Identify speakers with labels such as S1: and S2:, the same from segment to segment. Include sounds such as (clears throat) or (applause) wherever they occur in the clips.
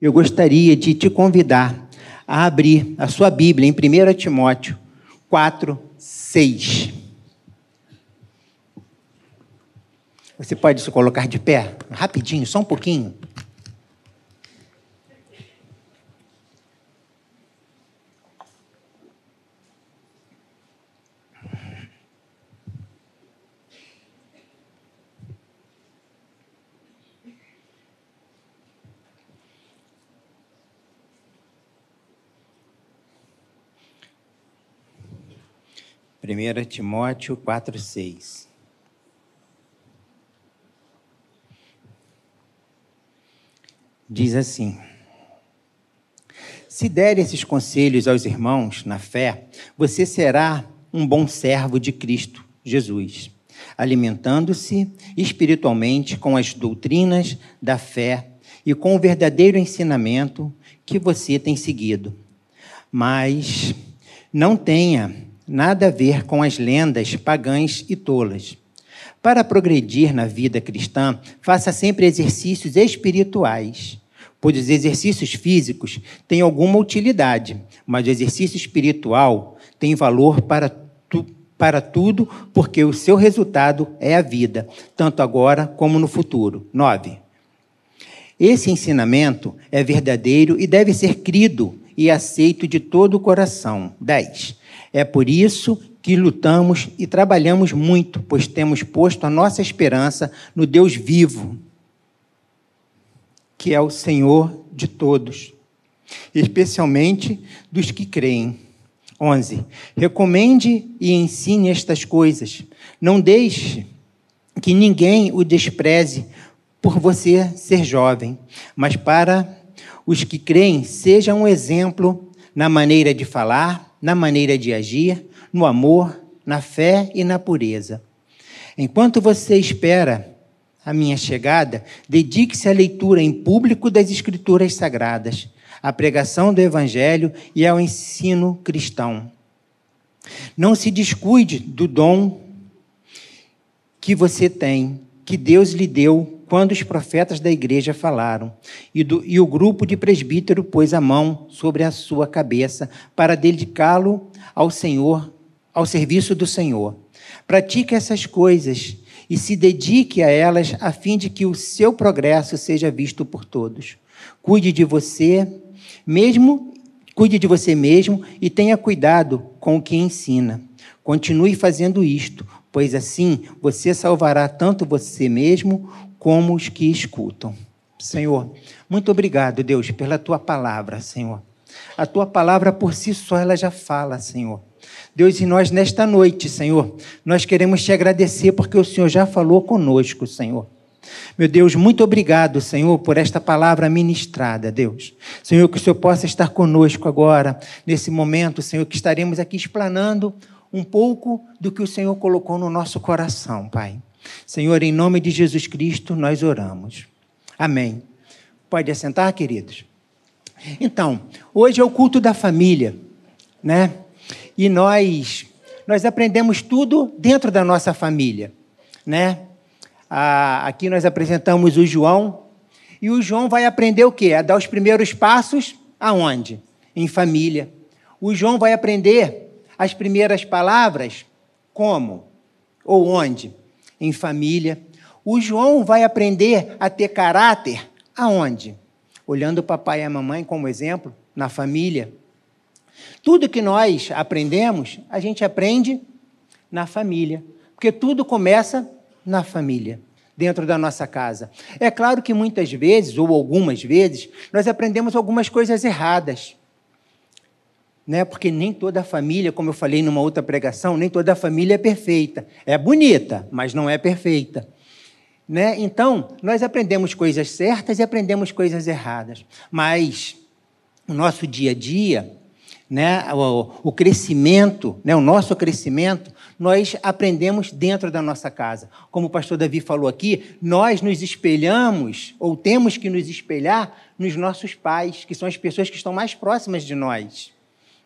S1: Eu gostaria de te convidar a abrir a sua Bíblia em 1 Timóteo 4, 6. Você pode se colocar de pé? Rapidinho, só um pouquinho. Primeira Timóteo 4, 6. diz assim: Se der esses conselhos aos irmãos na fé, você será um bom servo de Cristo Jesus, alimentando-se espiritualmente com as doutrinas da fé e com o verdadeiro ensinamento que você tem seguido. Mas não tenha nada a ver com as lendas pagãs e tolas para progredir na vida cristã, faça sempre exercícios espirituais, pois os exercícios físicos têm alguma utilidade, mas o exercício espiritual tem valor para, tu, para tudo, porque o seu resultado é a vida, tanto agora como no futuro. 9. Esse ensinamento é verdadeiro e deve ser crido e aceito de todo o coração. 10. É por isso que lutamos e trabalhamos muito, pois temos posto a nossa esperança no Deus vivo, que é o Senhor de todos, especialmente dos que creem. 11. Recomende e ensine estas coisas. Não deixe que ninguém o despreze por você ser jovem, mas para os que creem, seja um exemplo na maneira de falar, na maneira de agir, no amor, na fé e na pureza. Enquanto você espera a minha chegada, dedique-se à leitura em público das Escrituras Sagradas, à pregação do Evangelho e ao ensino cristão. Não se descuide do dom que você tem, que Deus lhe deu quando os profetas da igreja falaram, e, do, e o grupo de presbítero pôs a mão sobre a sua cabeça para dedicá-lo ao Senhor ao serviço do Senhor. Pratique essas coisas e se dedique a elas a fim de que o seu progresso seja visto por todos. Cuide de você mesmo, cuide de você mesmo e tenha cuidado com o que ensina. Continue fazendo isto, pois assim você salvará tanto você mesmo como os que escutam. Senhor, muito obrigado, Deus, pela tua palavra, Senhor. A tua palavra por si só ela já fala, Senhor. Deus, e nós nesta noite, Senhor, nós queremos te agradecer porque o Senhor já falou conosco, Senhor. Meu Deus, muito obrigado, Senhor, por esta palavra ministrada, Deus. Senhor, que o Senhor possa estar conosco agora, nesse momento, Senhor, que estaremos aqui explanando um pouco do que o Senhor colocou no nosso coração, Pai. Senhor, em nome de Jesus Cristo, nós oramos. Amém. Pode assentar, queridos? Então, hoje é o culto da família, né? e nós nós aprendemos tudo dentro da nossa família, né? Aqui nós apresentamos o João e o João vai aprender o quê? A dar os primeiros passos aonde? Em família. O João vai aprender as primeiras palavras como ou onde? Em família. O João vai aprender a ter caráter aonde? Olhando o papai e a mamãe como exemplo na família. Tudo que nós aprendemos, a gente aprende na família, porque tudo começa na família, dentro da nossa casa. É claro que muitas vezes, ou algumas vezes, nós aprendemos algumas coisas erradas. Né? Porque nem toda família, como eu falei numa outra pregação, nem toda família é perfeita. É bonita, mas não é perfeita. Né? Então, nós aprendemos coisas certas e aprendemos coisas erradas. Mas o nosso dia a dia, né, o, o crescimento, né, o nosso crescimento, nós aprendemos dentro da nossa casa. Como o pastor Davi falou aqui, nós nos espelhamos, ou temos que nos espelhar nos nossos pais, que são as pessoas que estão mais próximas de nós.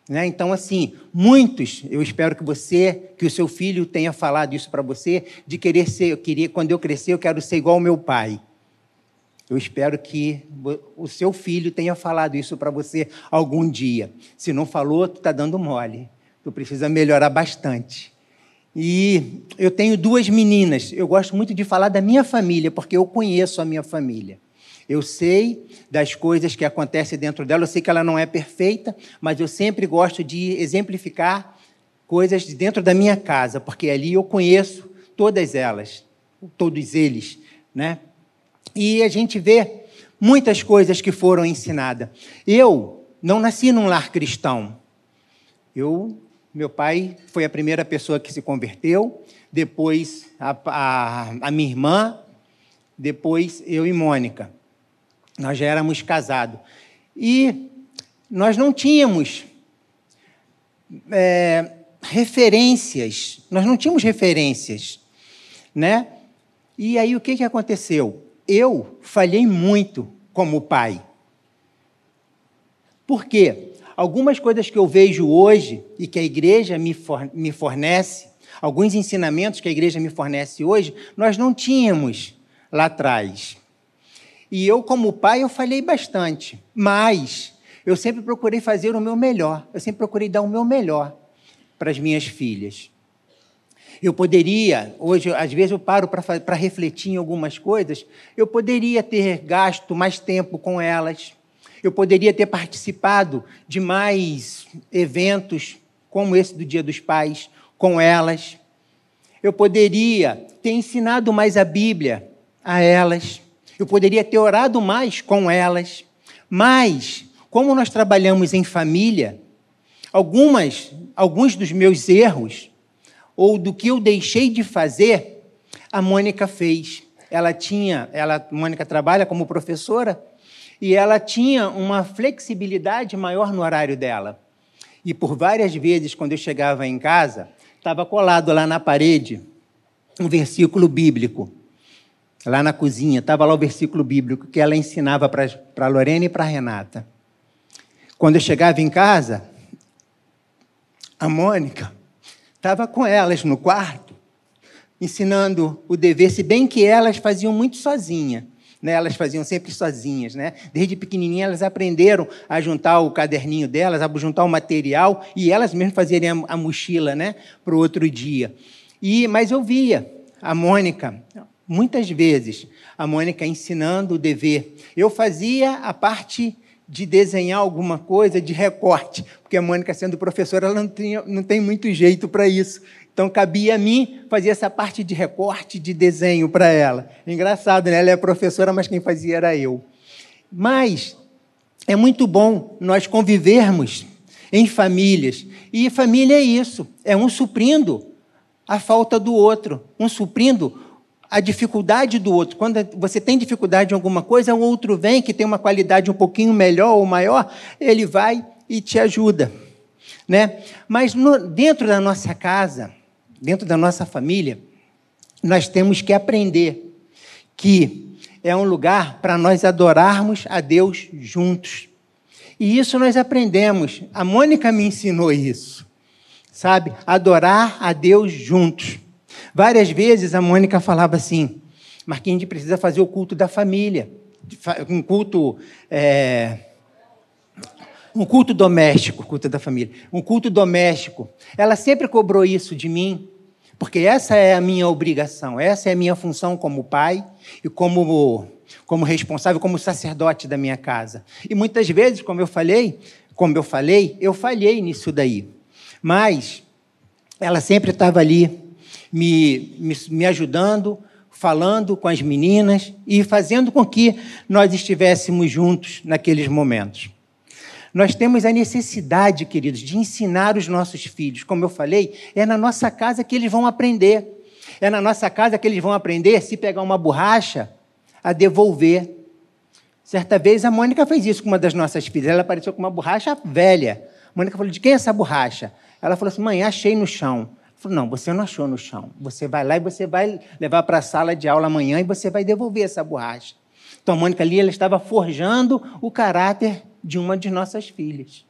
S1: Né? Então, assim, muitos, eu espero que você, que o seu filho tenha falado isso para você, de querer ser, eu queria, quando eu crescer, eu quero ser igual ao meu pai. Eu espero que o seu filho tenha falado isso para você algum dia. Se não falou, tu está dando mole. Tu precisa melhorar bastante. E eu tenho duas meninas. Eu gosto muito de falar da minha família, porque eu conheço a minha família. Eu sei das coisas que acontecem dentro dela, eu sei que ela não é perfeita, mas eu sempre gosto de exemplificar coisas de dentro da minha casa, porque ali eu conheço todas elas, todos eles, né? E a gente vê muitas coisas que foram ensinadas. Eu não nasci num lar cristão. Eu meu pai foi a primeira pessoa que se converteu, depois a, a, a minha irmã, depois eu e Mônica. Nós já éramos casados. E nós não tínhamos é, referências, nós não tínhamos referências, né? E aí o que, que aconteceu? Eu falhei muito como pai. Por quê? algumas coisas que eu vejo hoje e que a igreja me fornece, alguns ensinamentos que a igreja me fornece hoje, nós não tínhamos lá atrás. E eu, como pai, eu falhei bastante, mas eu sempre procurei fazer o meu melhor, eu sempre procurei dar o meu melhor para as minhas filhas. Eu poderia, hoje, às vezes eu paro para refletir em algumas coisas, eu poderia ter gasto mais tempo com elas, eu poderia ter participado de mais eventos, como esse do Dia dos Pais, com elas. Eu poderia ter ensinado mais a Bíblia a elas. Eu poderia ter orado mais com elas. Mas, como nós trabalhamos em família, algumas, alguns dos meus erros, ou do que eu deixei de fazer, a Mônica fez. Ela tinha, ela, Mônica trabalha como professora, e ela tinha uma flexibilidade maior no horário dela. E por várias vezes, quando eu chegava em casa, estava colado lá na parede um versículo bíblico. Lá na cozinha, estava lá o versículo bíblico que ela ensinava para Lorena e para Renata. Quando eu chegava em casa, a Mônica estava com elas no quarto, ensinando o dever, se bem que elas faziam muito sozinha né, elas faziam sempre sozinhas. Né? Desde pequenininha elas aprenderam a juntar o caderninho delas, a juntar o material, e elas mesmas faziam a, mochila né, para o outro dia. E Mas eu via a Mônica, muitas vezes, a Mônica ensinando o dever. Eu fazia a parte de desenhar alguma coisa, de recorte, porque a Mônica, sendo professora, ela não, tinha, não tem muito jeito para isso. Então cabia a mim fazer essa parte de recorte, de desenho para ela. Engraçado, né? Ela é professora, mas quem fazia era eu. Mas é muito bom nós convivermos em famílias. E família é isso, é um suprindo a falta do outro, um suprindo a dificuldade do outro. Quando você tem dificuldade em alguma coisa, o outro vem que tem uma qualidade um pouquinho melhor ou maior, ele vai e te ajuda, né? Mas no, dentro da nossa casa, dentro da nossa família, nós temos que aprender que é um lugar para nós adorarmos a Deus juntos. E isso nós aprendemos. A Mônica me ensinou isso. Sabe? Adorar a Deus juntos. Várias vezes a Mônica falava assim: Marquinhos, a gente precisa fazer o culto da família. Um culto. É, um culto doméstico, culto da família, um culto doméstico. Ela sempre cobrou isso de mim, porque essa é a minha obrigação, essa é a minha função como pai e como, como responsável, como sacerdote da minha casa. E muitas vezes, como eu falei, como eu falei, eu falhei nisso daí. Mas ela sempre estava ali me, me, me ajudando, falando com as meninas e fazendo com que nós estivéssemos juntos naqueles momentos. Nós temos a necessidade, queridos, de ensinar os nossos filhos. Como eu falei, é na nossa casa que eles vão aprender. É na nossa casa que eles vão aprender, se pegar uma borracha, a devolver. Certa vez a Mônica fez isso com uma das nossas filhas. Ela apareceu com uma borracha velha. A Mônica falou: De quem é essa borracha? Ela falou assim: Mãe, achei no chão. Falou, não, você não achou no chão. Você vai lá e você vai levar para a sala de aula amanhã e você vai devolver essa borracha. Então, a Mônica ali ela estava forjando o caráter de uma de nossas filhas.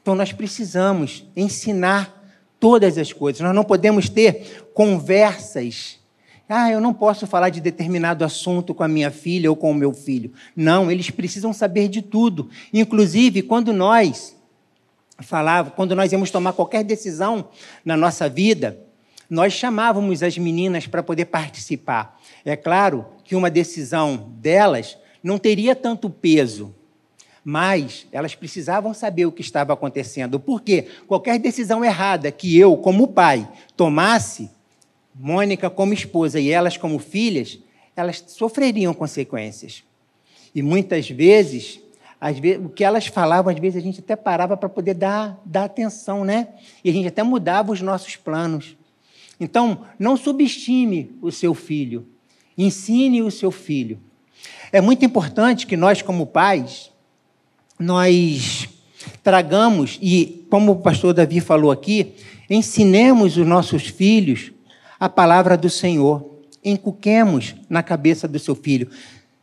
S1: Então nós precisamos ensinar todas as coisas. Nós não podemos ter conversas Ah, eu não posso falar de determinado assunto com a minha filha ou com o meu filho. Não, eles precisam saber de tudo. Inclusive, quando nós falava, quando nós íamos tomar qualquer decisão na nossa vida, nós chamávamos as meninas para poder participar. É claro que uma decisão delas não teria tanto peso, mas elas precisavam saber o que estava acontecendo. Porque qualquer decisão errada que eu, como pai, tomasse, Mônica como esposa e elas como filhas, elas sofreriam consequências. E muitas vezes, vezes, o que elas falavam, às vezes a gente até parava para poder dar, dar atenção, né? E a gente até mudava os nossos planos. Então, não subestime o seu filho, ensine o seu filho. É muito importante que nós, como pais, nós tragamos, e como o pastor Davi falou aqui, ensinemos os nossos filhos a palavra do Senhor. Encuquemos na cabeça do seu filho.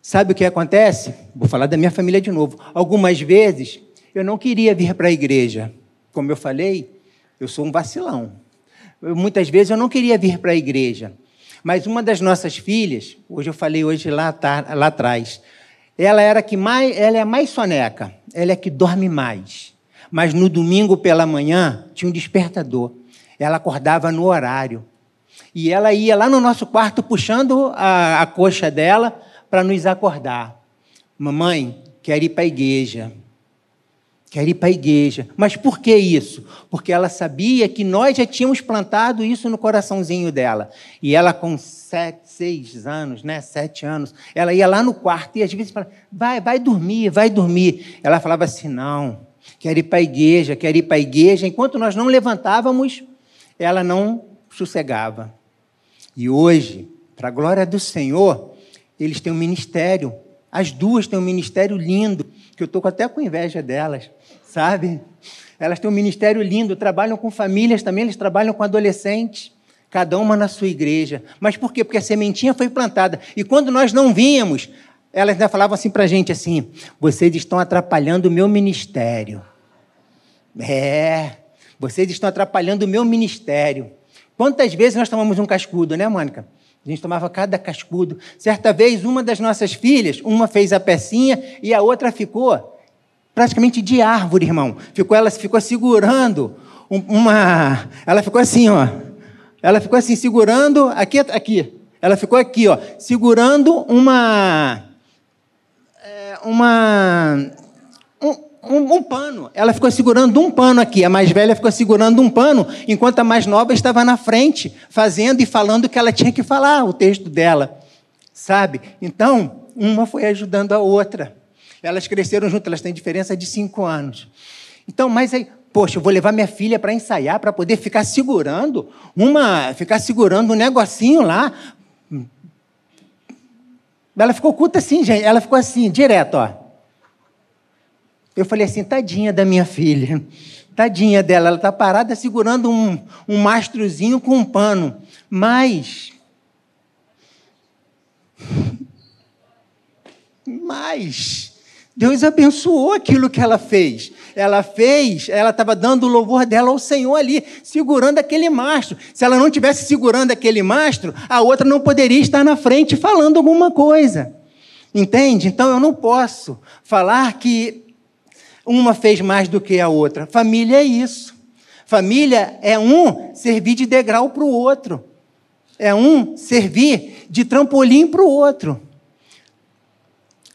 S1: Sabe o que acontece? Vou falar da minha família de novo. Algumas vezes eu não queria vir para a igreja. Como eu falei, eu sou um vacilão. Eu, muitas vezes eu não queria vir para a igreja. Mas uma das nossas filhas, hoje eu falei hoje lá, lá atrás, ela era que mais, ela é a mais soneca, ela é que dorme mais. Mas no domingo pela manhã tinha um despertador. Ela acordava no horário. E ela ia lá no nosso quarto puxando a, a coxa dela para nos acordar. Mamãe, quero ir para a igreja. Quero ir para a igreja. Mas por que isso? Porque ela sabia que nós já tínhamos plantado isso no coraçãozinho dela. E ela, com sete, seis anos, né? Sete anos, ela ia lá no quarto e às vezes falava, vai, vai dormir, vai dormir. Ela falava assim: não, quero ir para a igreja, quero ir para a igreja. Enquanto nós não levantávamos, ela não sossegava. E hoje, para a glória do Senhor, eles têm um ministério. As duas têm um ministério lindo, que eu estou até com inveja delas, sabe? Elas têm um ministério lindo, trabalham com famílias também, eles trabalham com adolescentes, cada uma na sua igreja. Mas por quê? Porque a sementinha foi plantada. E quando nós não vínhamos, elas ainda falavam assim para a gente assim: vocês estão atrapalhando o meu ministério. É, vocês estão atrapalhando o meu ministério. Quantas vezes nós tomamos um cascudo, né, Mônica? A gente tomava cada cascudo. Certa vez, uma das nossas filhas, uma fez a pecinha e a outra ficou praticamente de árvore, irmão. Ficou, ela ficou segurando uma. Ela ficou assim, ó. Ela ficou assim, segurando. Aqui, aqui. Ela ficou aqui, ó, segurando uma. É, uma um, um, pano. Ela ficou segurando um pano aqui. A mais velha ficou segurando um pano, enquanto a mais nova estava na frente, fazendo e falando o que ela tinha que falar, o texto dela. Sabe? Então, uma foi ajudando a outra. Elas cresceram juntas, elas têm diferença de cinco anos. Então, mas aí, poxa, eu vou levar minha filha para ensaiar, para poder ficar segurando uma, ficar segurando um negocinho lá. Ela ficou oculta assim, gente. Ela ficou assim, direto, ó. Eu falei assim, tadinha da minha filha, tadinha dela, ela está parada segurando um, um mastrozinho com um pano. Mas. Mas. Deus abençoou aquilo que ela fez. Ela fez, ela estava dando o louvor dela ao Senhor ali, segurando aquele mastro. Se ela não tivesse segurando aquele mastro, a outra não poderia estar na frente falando alguma coisa. Entende? Então eu não posso falar que uma fez mais do que a outra. Família é isso. Família é um servir de degrau para o outro. É um servir de trampolim para o outro.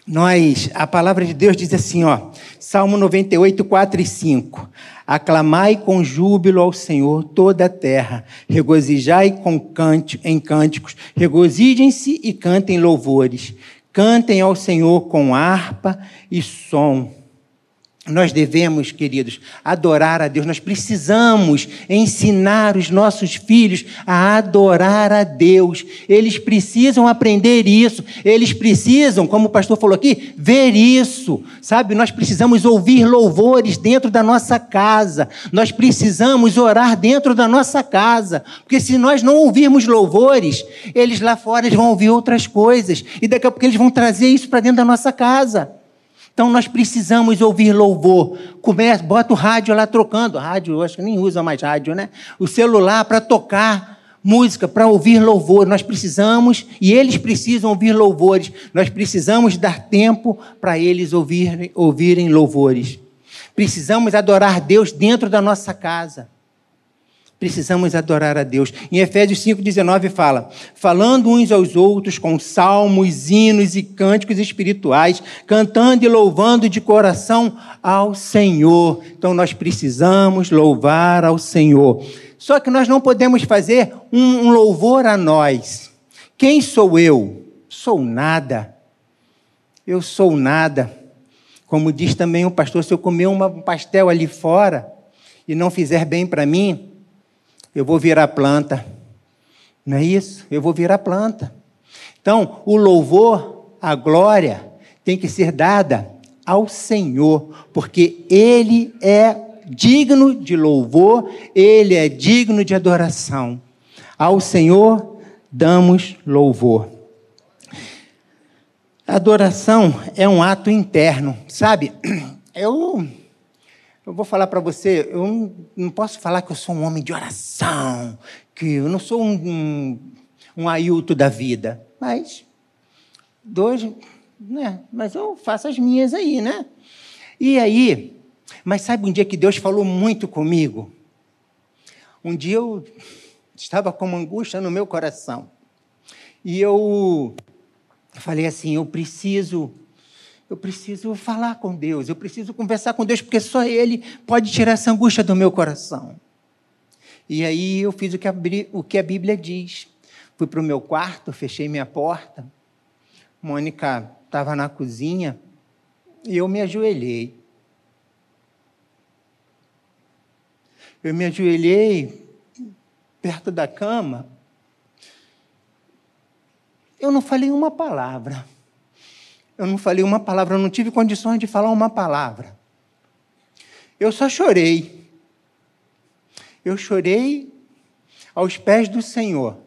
S1: Nós, a palavra de Deus diz assim, ó, Salmo 98, 4 e 5. Aclamai com júbilo ao Senhor toda a terra, regozijai com cântico, em cânticos, regozijem-se e cantem louvores. Cantem ao Senhor com harpa e som nós devemos, queridos, adorar a Deus. Nós precisamos ensinar os nossos filhos a adorar a Deus. Eles precisam aprender isso. Eles precisam, como o pastor falou aqui, ver isso. Sabe? Nós precisamos ouvir louvores dentro da nossa casa. Nós precisamos orar dentro da nossa casa. Porque se nós não ouvirmos louvores, eles lá fora eles vão ouvir outras coisas. E daqui a pouco eles vão trazer isso para dentro da nossa casa. Então nós precisamos ouvir louvor. bota o rádio lá trocando. Rádio, acho que nem usa mais rádio, né? O celular para tocar música para ouvir louvor. Nós precisamos, e eles precisam ouvir louvores. Nós precisamos dar tempo para eles ouvirem, ouvirem louvores. Precisamos adorar Deus dentro da nossa casa. Precisamos adorar a Deus. Em Efésios 5,19 fala: falando uns aos outros com salmos, hinos e cânticos espirituais, cantando e louvando de coração ao Senhor. Então nós precisamos louvar ao Senhor. Só que nós não podemos fazer um louvor a nós. Quem sou eu? Sou nada. Eu sou nada. Como diz também o pastor, se eu comer um pastel ali fora e não fizer bem para mim, eu vou virar planta. Não é isso? Eu vou virar planta. Então, o louvor, a glória, tem que ser dada ao Senhor, porque Ele é digno de louvor, Ele é digno de adoração. Ao Senhor damos louvor. Adoração é um ato interno, sabe? (clears throat) Eu eu vou falar para você, eu não, posso falar que eu sou um homem de oração, que eu não sou um, um, um da vida, mas dois, né? Mas eu faço as minhas aí, né? E aí, mas sabe um dia que Deus falou muito comigo? Um dia eu estava com uma angústia no meu coração. E eu falei assim, eu preciso eu preciso falar com Deus, eu preciso conversar com Deus, porque só Ele pode tirar essa angústia do meu coração. E aí eu fiz o que a, o que a Bíblia diz. Fui para o meu quarto, fechei minha porta. Mônica estava na cozinha e eu me ajoelhei. Eu me ajoelhei perto da cama. Eu não falei uma palavra. Eu não falei uma palavra, eu não tive condições de falar uma palavra. Eu só chorei. Eu chorei aos pés do Senhor.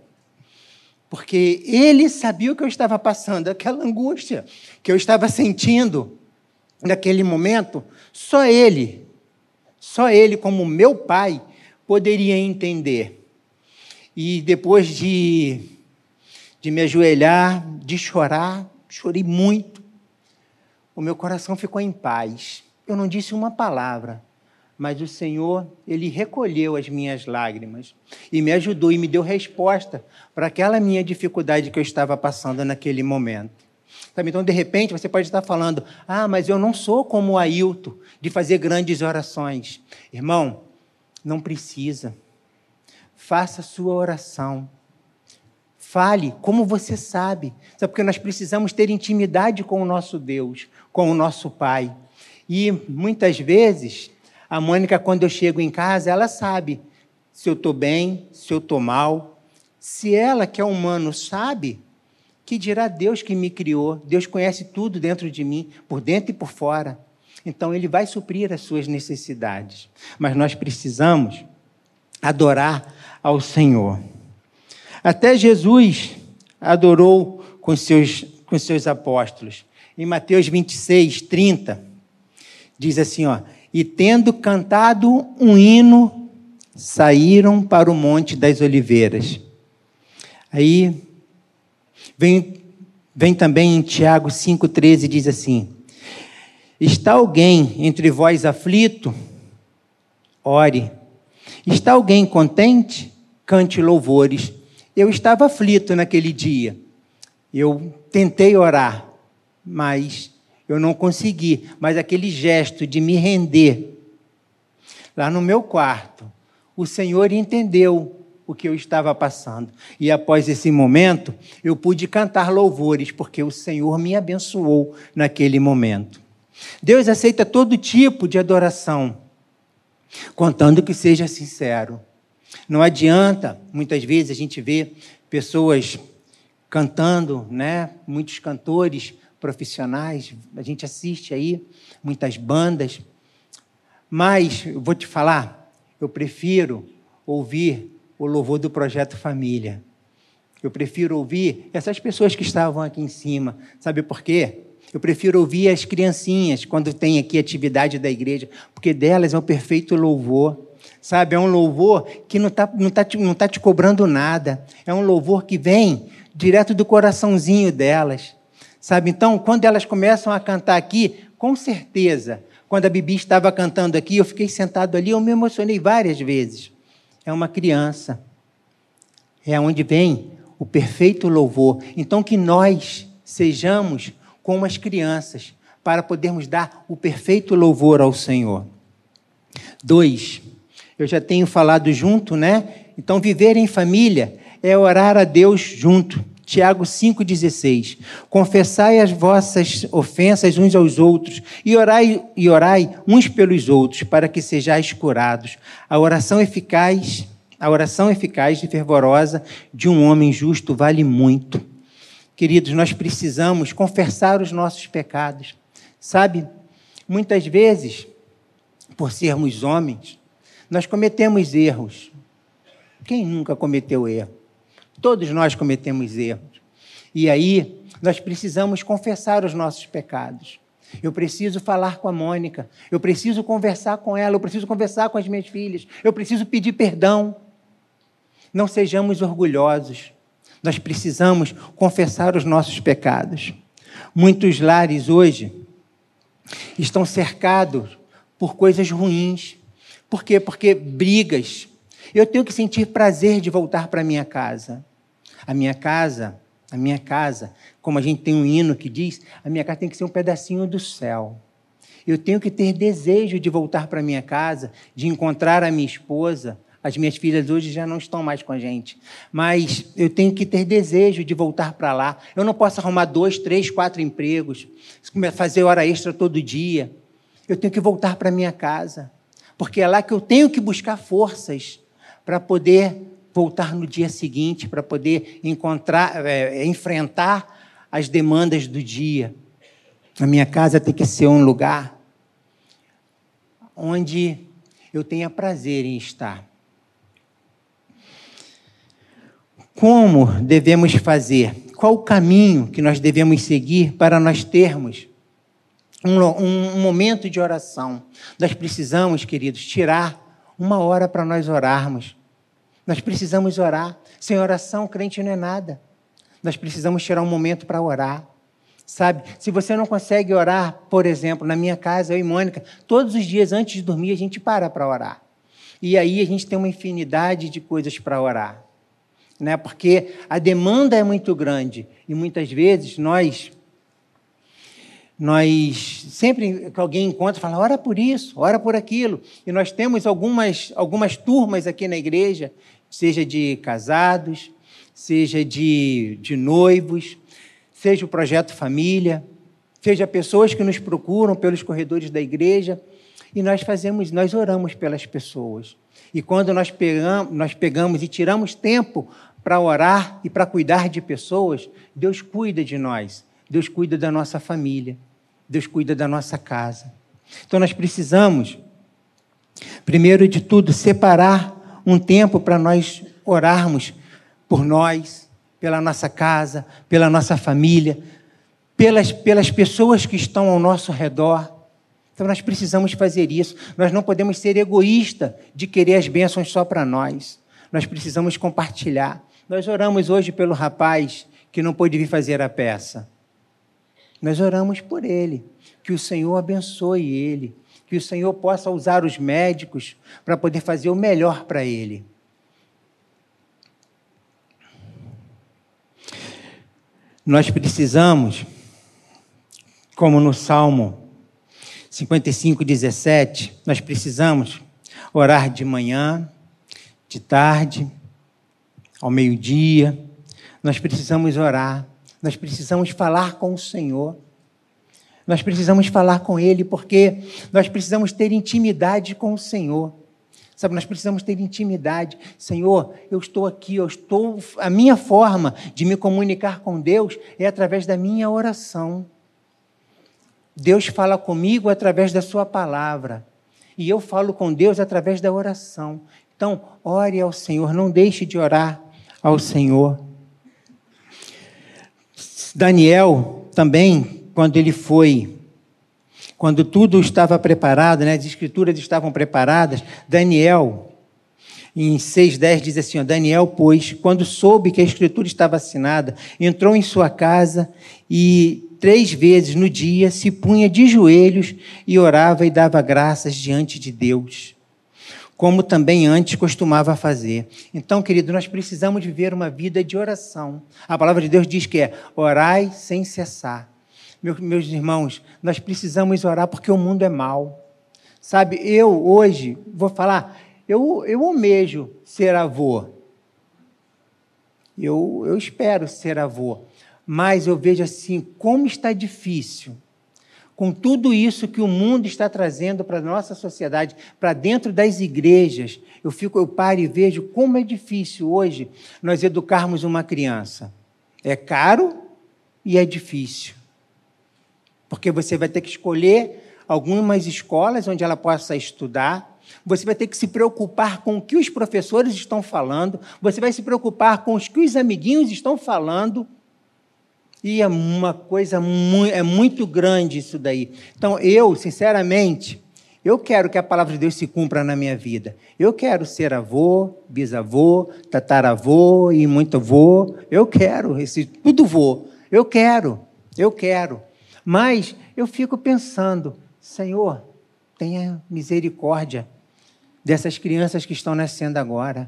S1: Porque Ele sabia o que eu estava passando, aquela angústia que eu estava sentindo naquele momento, só Ele, só Ele, como meu Pai, poderia entender. E depois de, de me ajoelhar, de chorar, chorei muito, o meu coração ficou em paz. Eu não disse uma palavra, mas o Senhor, Ele recolheu as minhas lágrimas e me ajudou e me deu resposta para aquela minha dificuldade que eu estava passando naquele momento. Então, de repente, você pode estar falando: ah, mas eu não sou como o Ailton, de fazer grandes orações. Irmão, não precisa. Faça a sua oração. Fale como você sabe. Sabe porque nós precisamos ter intimidade com o nosso Deus, com o nosso Pai. E muitas vezes, a Mônica, quando eu chego em casa, ela sabe se eu estou bem, se eu estou mal. Se ela, que é humano, sabe, que dirá Deus que me criou. Deus conhece tudo dentro de mim, por dentro e por fora. Então, Ele vai suprir as suas necessidades. Mas nós precisamos adorar ao Senhor. Até Jesus adorou com seus, com seus apóstolos. Em Mateus 26, 30, diz assim: ó, E tendo cantado um hino, saíram para o Monte das Oliveiras. Aí vem, vem também em Tiago 5,13, diz assim: Está alguém entre vós aflito? Ore. Está alguém contente? Cante louvores. Eu estava aflito naquele dia. Eu tentei orar, mas eu não consegui. Mas aquele gesto de me render lá no meu quarto, o Senhor entendeu o que eu estava passando. E após esse momento, eu pude cantar louvores, porque o Senhor me abençoou naquele momento. Deus aceita todo tipo de adoração, contando que seja sincero. Não adianta, muitas vezes a gente vê pessoas cantando, né? Muitos cantores profissionais, a gente assiste aí muitas bandas. Mas eu vou te falar, eu prefiro ouvir o louvor do projeto Família. Eu prefiro ouvir essas pessoas que estavam aqui em cima. Sabe por quê? Eu prefiro ouvir as criancinhas quando tem aqui atividade da igreja, porque delas é o perfeito louvor. Sabe? É um louvor que não está não tá, não tá te cobrando nada. É um louvor que vem direto do coraçãozinho delas, sabe? Então, quando elas começam a cantar aqui, com certeza, quando a Bibi estava cantando aqui, eu fiquei sentado ali, eu me emocionei várias vezes. É uma criança. É onde vem o perfeito louvor. Então, que nós sejamos como as crianças, para podermos dar o perfeito louvor ao Senhor. Dois, eu já tenho falado junto, né? Então, viver em família é orar a Deus junto. Tiago 5,16. Confessai as vossas ofensas uns aos outros e orai, e orai uns pelos outros, para que sejais curados. A oração eficaz, a oração eficaz e fervorosa de um homem justo vale muito. Queridos, nós precisamos confessar os nossos pecados. Sabe, muitas vezes, por sermos homens, nós cometemos erros. Quem nunca cometeu erro? Todos nós cometemos erros. E aí, nós precisamos confessar os nossos pecados. Eu preciso falar com a Mônica, eu preciso conversar com ela, eu preciso conversar com as minhas filhas, eu preciso pedir perdão. Não sejamos orgulhosos. Nós precisamos confessar os nossos pecados. Muitos lares hoje estão cercados por coisas ruins. Por quê? Porque brigas. Eu tenho que sentir prazer de voltar para minha casa. A minha casa, a minha casa, como a gente tem um hino que diz, a minha casa tem que ser um pedacinho do céu. Eu tenho que ter desejo de voltar para minha casa, de encontrar a minha esposa. As minhas filhas hoje já não estão mais com a gente, mas eu tenho que ter desejo de voltar para lá. Eu não posso arrumar dois, três, quatro empregos, fazer hora extra todo dia. Eu tenho que voltar para minha casa, porque é lá que eu tenho que buscar forças para poder voltar no dia seguinte para poder encontrar, é, enfrentar as demandas do dia. A minha casa tem que ser um lugar onde eu tenha prazer em estar. Como devemos fazer? Qual o caminho que nós devemos seguir para nós termos um, um, momento de oração? Nós precisamos, queridos, tirar uma hora para nós orarmos nós precisamos orar. Sem oração, crente não é nada. Nós precisamos tirar um momento para orar. Sabe? Se você não consegue orar, por exemplo, na minha casa, eu e Mônica, todos os dias antes de dormir a gente para para orar. E aí a gente tem uma infinidade de coisas para orar. Né? Porque a demanda é muito grande e muitas vezes nós nós sempre que alguém encontra, fala, ora por isso, ora por aquilo. E nós temos algumas, algumas turmas aqui na igreja, seja de casados, seja de, de noivos, seja o projeto família, seja pessoas que nos procuram pelos corredores da igreja. E nós fazemos, nós oramos pelas pessoas. E quando nós pegamos, nós pegamos e tiramos tempo para orar e para cuidar de pessoas, Deus cuida de nós, Deus cuida da nossa família. Deus cuida da nossa casa. Então nós precisamos, primeiro de tudo, separar um tempo para nós orarmos por nós, pela nossa casa, pela nossa família, pelas, pelas pessoas que estão ao nosso redor. Então nós precisamos fazer isso. Nós não podemos ser egoístas de querer as bênçãos só para nós. Nós precisamos compartilhar. Nós oramos hoje pelo rapaz que não pôde vir fazer a peça. Nós oramos por ele, que o Senhor abençoe ele, que o Senhor possa usar os médicos para poder fazer o melhor para ele. Nós precisamos, como no Salmo 55, 17, nós precisamos orar de manhã, de tarde, ao meio-dia. Nós precisamos orar nós precisamos falar com o Senhor. Nós precisamos falar com Ele, porque nós precisamos ter intimidade com o Senhor. Sabe, nós precisamos ter intimidade. Senhor, eu estou aqui, eu estou. A minha forma de me comunicar com Deus é através da minha oração. Deus fala comigo através da Sua palavra. E eu falo com Deus através da oração. Então, ore ao Senhor, não deixe de orar ao Senhor. Daniel também, quando ele foi quando tudo estava preparado, né, as escrituras estavam preparadas, Daniel, em 6,10 diz assim: ó, Daniel, pois, quando soube que a escritura estava assinada, entrou em sua casa e três vezes no dia se punha de joelhos e orava e dava graças diante de Deus, como também antes costumava fazer. Então, querido, nós precisamos viver uma vida de oração. A palavra de Deus diz que é orai sem cessar. Meus irmãos, nós precisamos orar porque o mundo é mau. Sabe, eu hoje vou falar, eu, eu almejo ser avô. Eu, eu espero ser avô. Mas eu vejo assim, como está difícil. Com tudo isso que o mundo está trazendo para a nossa sociedade, para dentro das igrejas, eu fico, eu paro e vejo como é difícil hoje nós educarmos uma criança. É caro e é difícil porque você vai ter que escolher algumas escolas onde ela possa estudar. Você vai ter que se preocupar com o que os professores estão falando. Você vai se preocupar com o que os amiguinhos estão falando. E é uma coisa muito, é muito grande isso daí. Então, eu, sinceramente, eu quero que a palavra de Deus se cumpra na minha vida. Eu quero ser avô, bisavô, tataravô e muito avô. Eu quero, esse, tudo vô. Eu quero, eu quero. Mas eu fico pensando, Senhor, tenha misericórdia dessas crianças que estão nascendo agora.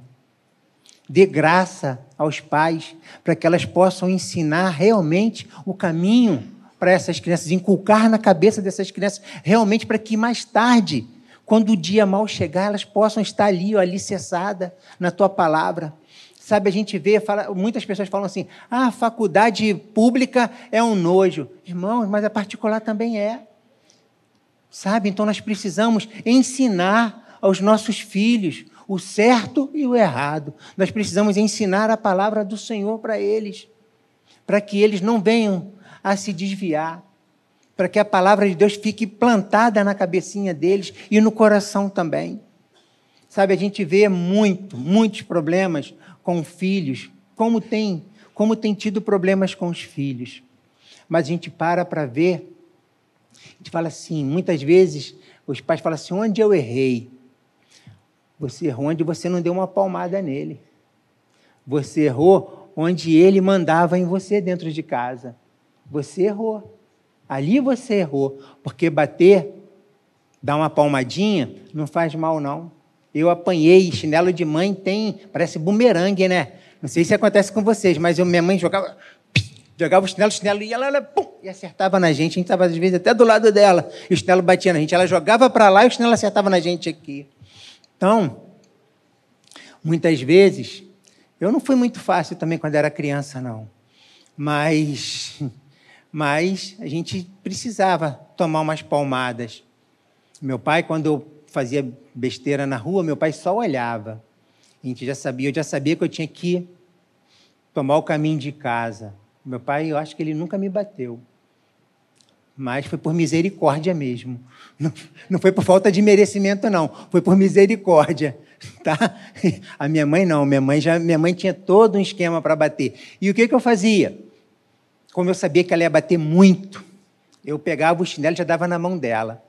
S1: Dê graça aos pais para que elas possam ensinar realmente o caminho para essas crianças, inculcar na cabeça dessas crianças realmente para que mais tarde, quando o dia mal chegar, elas possam estar ali, ó, alicerçadas na tua palavra. Sabe, a gente vê, fala, muitas pessoas falam assim: ah, a faculdade pública é um nojo. Irmãos, mas a particular também é. Sabe, então nós precisamos ensinar aos nossos filhos o certo e o errado. Nós precisamos ensinar a palavra do Senhor para eles, para que eles não venham a se desviar, para que a palavra de Deus fique plantada na cabecinha deles e no coração também. Sabe, a gente vê muito, muitos problemas com filhos, como tem, como tem tido problemas com os filhos. Mas a gente para para ver, a gente fala assim, muitas vezes os pais falam assim, onde eu errei? Você errou onde você não deu uma palmada nele. Você errou onde ele mandava em você dentro de casa. Você errou. Ali você errou, porque bater, dar uma palmadinha, não faz mal não. Eu apanhei, chinelo de mãe tem, parece bumerangue, né? Não sei se acontece com vocês, mas eu, minha mãe jogava, jogava o chinelo, o chinelo ia lá, ela, pum, e acertava na gente. A gente estava, às vezes, até do lado dela, e o chinelo batia na gente. Ela jogava para lá e o chinelo acertava na gente aqui. Então, muitas vezes, eu não fui muito fácil também quando era criança, não. Mas, (laughs) mas a gente precisava tomar umas palmadas. Meu pai, quando eu fazia besteira na rua, meu pai só olhava. A gente já sabia, eu já sabia que eu tinha que tomar o caminho de casa. Meu pai, eu acho que ele nunca me bateu. Mas foi por misericórdia mesmo. Não, não foi por falta de merecimento, não. Foi por misericórdia. (laughs) Tá? A minha mãe não. Minha mãe, já, minha mãe tinha todo um esquema para bater. E o que, que eu fazia? Como eu sabia que ela ia bater muito, eu pegava o chinelo e já dava na mão dela.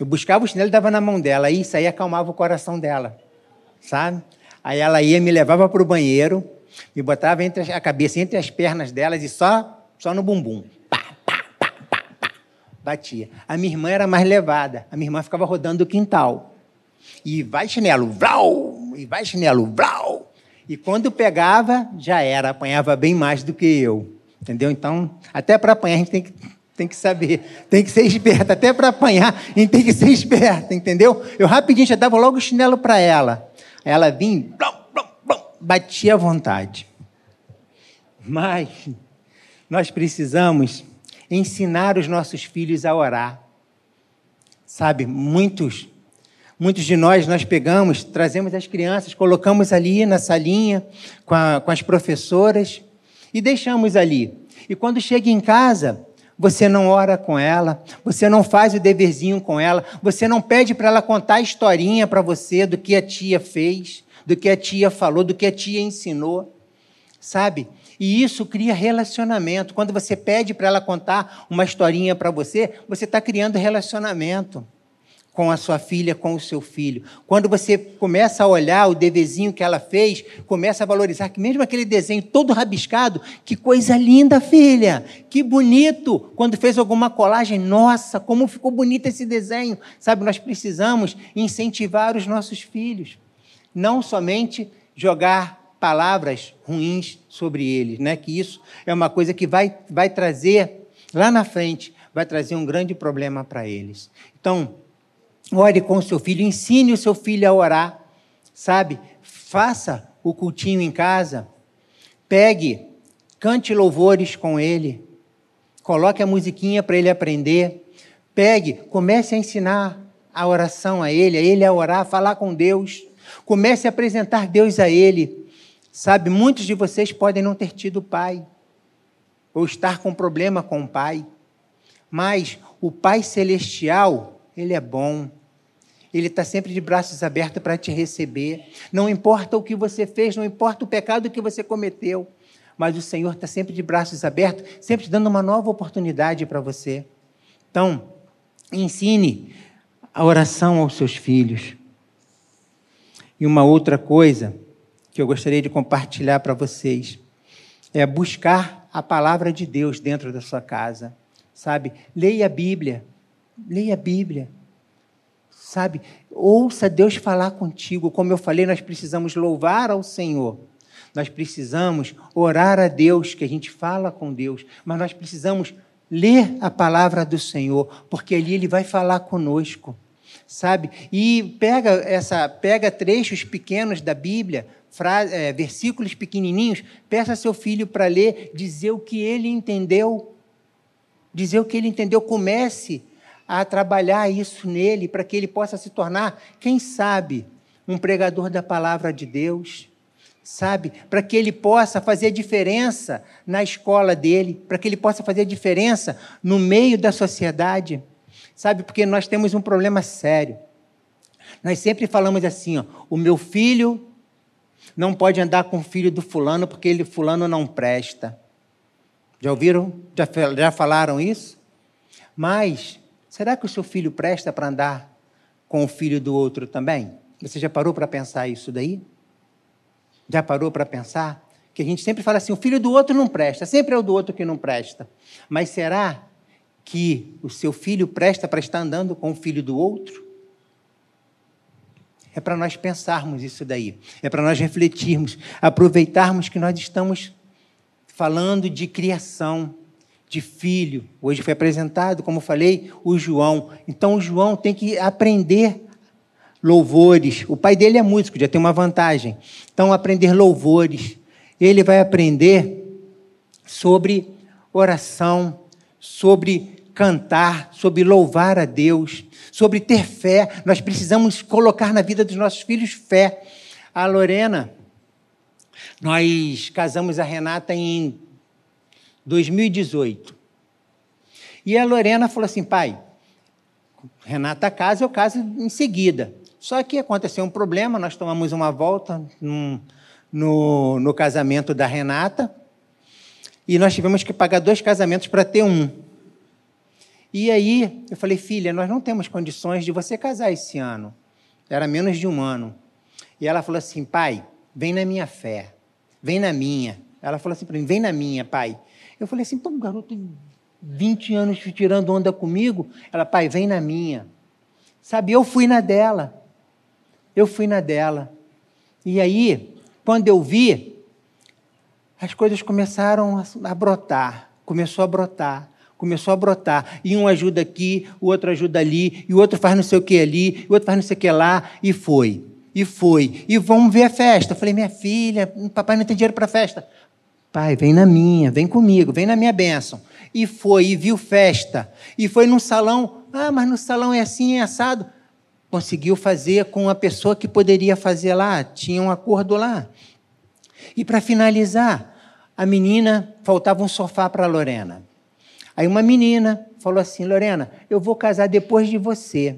S1: Eu buscava o chinelo e dava na mão dela, e isso aí acalmava o coração dela, sabe? Aí ela ia, me levava para o banheiro, me botava entre a cabeça entre as pernas delas e só, só no bumbum. Batia. A minha irmã era mais levada. A minha irmã ficava rodando o quintal. E vai chinelo, vlau! E vai chinelo, vlau! E quando pegava, já era, apanhava bem mais do que eu. Entendeu? Então, até para apanhar, a gente tem que tem que saber, tem que ser esperto. Até para apanhar, a gente tem que ser esperto, entendeu? Eu rapidinho já dava logo o chinelo para ela. Ela vinha, blum, blum, blum, batia à vontade. Mas nós precisamos ensinar os nossos filhos a orar. Sabe, muitos, muitos de nós, nós pegamos, trazemos as crianças, colocamos ali na salinha com, a, com as professoras e deixamos ali. E quando chega em casa, você não ora com ela, você não faz o deverzinho com ela, você não pede para ela contar a historinha para você do que a tia fez, do que a tia falou, do que a tia ensinou. Sabe? E isso cria relacionamento. Quando você pede para ela contar uma historinha para você, você está criando relacionamento com a sua filha, com o seu filho. Quando você começa a olhar o devezinho que ela fez, começa a valorizar que mesmo aquele desenho todo rabiscado, que coisa linda, filha, que bonito. Quando fez alguma colagem, nossa, como ficou bonito esse desenho. Sabe, nós precisamos incentivar os nossos filhos, não somente jogar palavras ruins sobre eles, né? Que isso é uma coisa que vai vai trazer lá na frente, vai trazer um grande problema para eles. Então, Ore com seu filho, ensine o seu filho a orar, sabe? Faça o cultinho em casa. Pegue, cante louvores com ele. Coloque a musiquinha para ele aprender. Pegue, comece a ensinar a oração a ele, a ele a orar, a falar com Deus. Comece a apresentar Deus a ele. Sabe, muitos de vocês podem não ter tido pai, ou estar com problema com o pai, mas o Pai Celestial, ele é bom, ele está sempre de braços abertos para te receber. Não importa o que você fez, não importa o pecado que você cometeu, mas o Senhor está sempre de braços abertos, sempre dando uma nova oportunidade para você. Então, ensine a oração aos seus filhos. E uma outra coisa que eu gostaria de compartilhar para vocês é buscar a palavra de Deus dentro da sua casa. Sabe? Leia a Bíblia. Leia a Bíblia sabe? Ouça Deus falar contigo. Como eu falei, nós precisamos louvar ao Senhor. Nós precisamos orar a Deus, que a gente fala com Deus, mas nós precisamos ler a palavra do Senhor, porque ali ele vai falar conosco, sabe? E pega essa, pega trechos pequenos da Bíblia, é, versículos pequenininhos, peça seu filho para ler, dizer o que ele entendeu, dizer o que ele entendeu. Comece a trabalhar isso nele para que ele possa se tornar, quem sabe, um pregador da palavra de Deus, sabe? Para que ele possa fazer diferença na escola dele, para que ele possa fazer diferença no meio da sociedade, sabe? Porque nós temos um problema sério. Nós sempre falamos assim, ó, o meu filho não pode andar com o filho do fulano porque ele fulano não presta. Já ouviram? Já, já falaram isso? Mas Será que o seu filho presta para andar com o filho do outro também? Você já parou para pensar isso daí? Já parou para pensar? Que a gente sempre fala assim: o filho do outro não presta, sempre é o do outro que não presta. Mas será que o seu filho presta para estar andando com o filho do outro? É para nós pensarmos isso daí, é para nós refletirmos, aproveitarmos que nós estamos falando de criação, de filho. Hoje foi apresentado, como falei, o João. Então o João tem que aprender louvores. O pai dele é músico, já tem uma vantagem. Então aprender louvores. Ele vai aprender sobre oração, sobre cantar, sobre louvar a Deus, sobre ter fé. Nós precisamos colocar na vida dos nossos filhos fé. A Lorena, nós casamos a Renata em 2018. E a Lorena falou assim: pai, Renata casa, eu caso em seguida. Só que aconteceu um problema, nós tomamos uma volta num, no, no casamento da Renata e nós tivemos que pagar dois casamentos para ter um. E aí eu falei, filha, nós não temos condições de você casar esse ano. Era menos de um ano. E ela falou assim, pai, vem na minha fé, vem na minha. Ela falou assim para mim, vem na minha, pai. Eu falei assim, pô, garoto de 20 anos tirando onda comigo. Ela, pai, vem na minha. Sabe, eu fui na dela. Eu fui na dela. E aí, quando eu vi, as coisas começaram a brotar. Começou a brotar começou a brotar. E um ajuda aqui, o outro ajuda ali, e o outro faz não sei o que ali, o outro faz não sei o que lá, e foi. E foi. E vamos ver a festa. Eu falei, minha filha, papai não tem dinheiro para festa. Pai, vem na minha, vem comigo, vem na minha bênção. E foi, e viu festa. E foi num salão, ah, mas no salão é assim, é assado. Conseguiu fazer com a pessoa que poderia fazer lá, tinha um acordo lá. E para finalizar, a menina, faltava um sofá para a Lorena. Aí uma menina falou assim: Lorena, eu vou casar depois de você.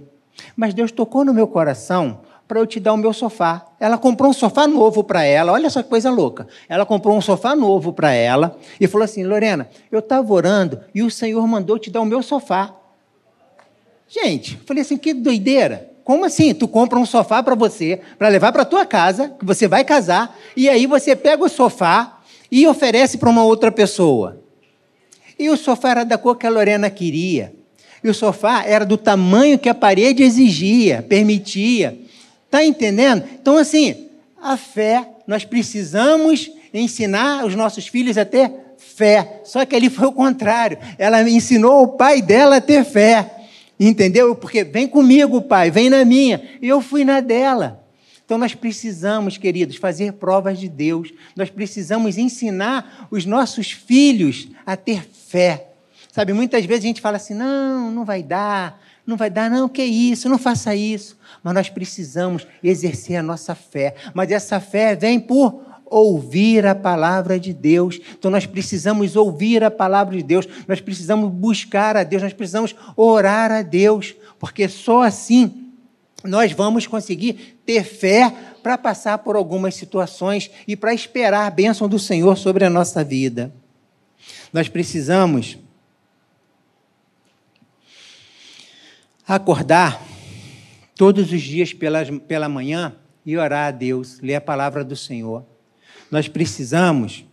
S1: Mas Deus tocou no meu coração para eu te dar o meu sofá. Ela comprou um sofá novo para ela, olha essa coisa louca. Ela comprou um sofá novo para ela e falou assim: Lorena, eu estava orando e o Senhor mandou te dar o meu sofá. Gente, falei assim: que doideira. Como assim? Tu compra um sofá para você, para levar para tua casa, que você vai casar, e aí você pega o sofá e oferece para uma outra pessoa. E o sofá era da cor que a Lorena queria. E o sofá era do tamanho que a parede exigia, permitia. Está entendendo? Então, assim, a fé, nós precisamos ensinar os nossos filhos a ter fé. Só que ali foi o contrário. Ela ensinou o pai dela a ter fé. Entendeu? Porque vem comigo, pai, vem na minha. E eu fui na dela. Então nós precisamos, queridos, fazer provas de Deus. Nós precisamos ensinar os nossos filhos a ter fé. Sabe, muitas vezes a gente fala assim: não, não vai dar, não vai dar, não, que isso, não faça isso. Mas nós precisamos exercer a nossa fé. Mas essa fé vem por ouvir a palavra de Deus. Então nós precisamos ouvir a palavra de Deus, nós precisamos buscar a Deus, nós precisamos orar a Deus, porque só assim nós vamos conseguir ter fé para passar por algumas situações e para esperar a bênção do Senhor sobre a nossa vida. Nós precisamos acordar todos os dias pela, pela manhã e orar a Deus, ler a palavra do Senhor. Nós precisamos,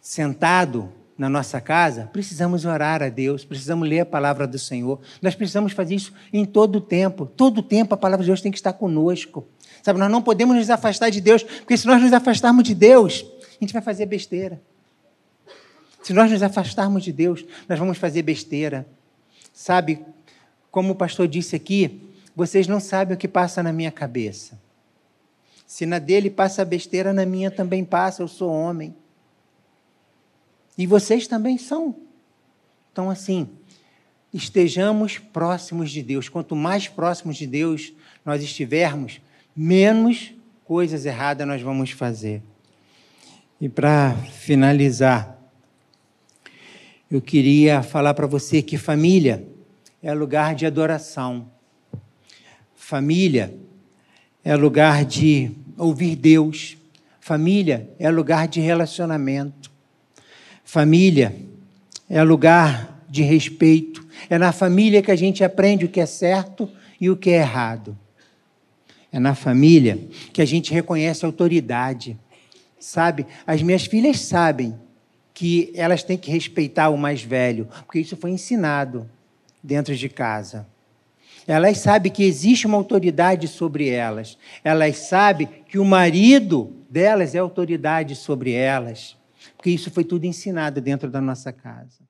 S1: sentado na nossa casa, precisamos orar a Deus, precisamos ler a palavra do Senhor. Nós precisamos fazer isso em todo o tempo. Todo o tempo a palavra de Deus tem que estar conosco. Sabe, nós não podemos nos afastar de Deus, porque se nós nos afastarmos de Deus, a gente vai fazer besteira. Se nós nos afastarmos de Deus, nós vamos fazer besteira. Sabe, como o pastor disse aqui, vocês não sabem o que passa na minha cabeça. Se na dele passa besteira, na minha também passa, eu sou homem. E vocês também são. Então, assim, estejamos próximos de Deus. Quanto mais próximos de Deus nós estivermos, menos coisas erradas nós vamos fazer. E para finalizar, eu queria falar para você que família é lugar de adoração. Família é lugar de ouvir Deus. Família é lugar de relacionamento. Família é lugar de respeito. É na família que a gente aprende o que é certo e o que é errado. É na família que a gente reconhece a autoridade. Sabe? As minhas filhas sabem que elas têm que respeitar o mais velho, porque isso foi ensinado dentro de casa. Elas sabem que existe uma autoridade sobre elas. Elas sabem que o marido delas é autoridade sobre elas porque isso foi tudo ensinado dentro da nossa casa.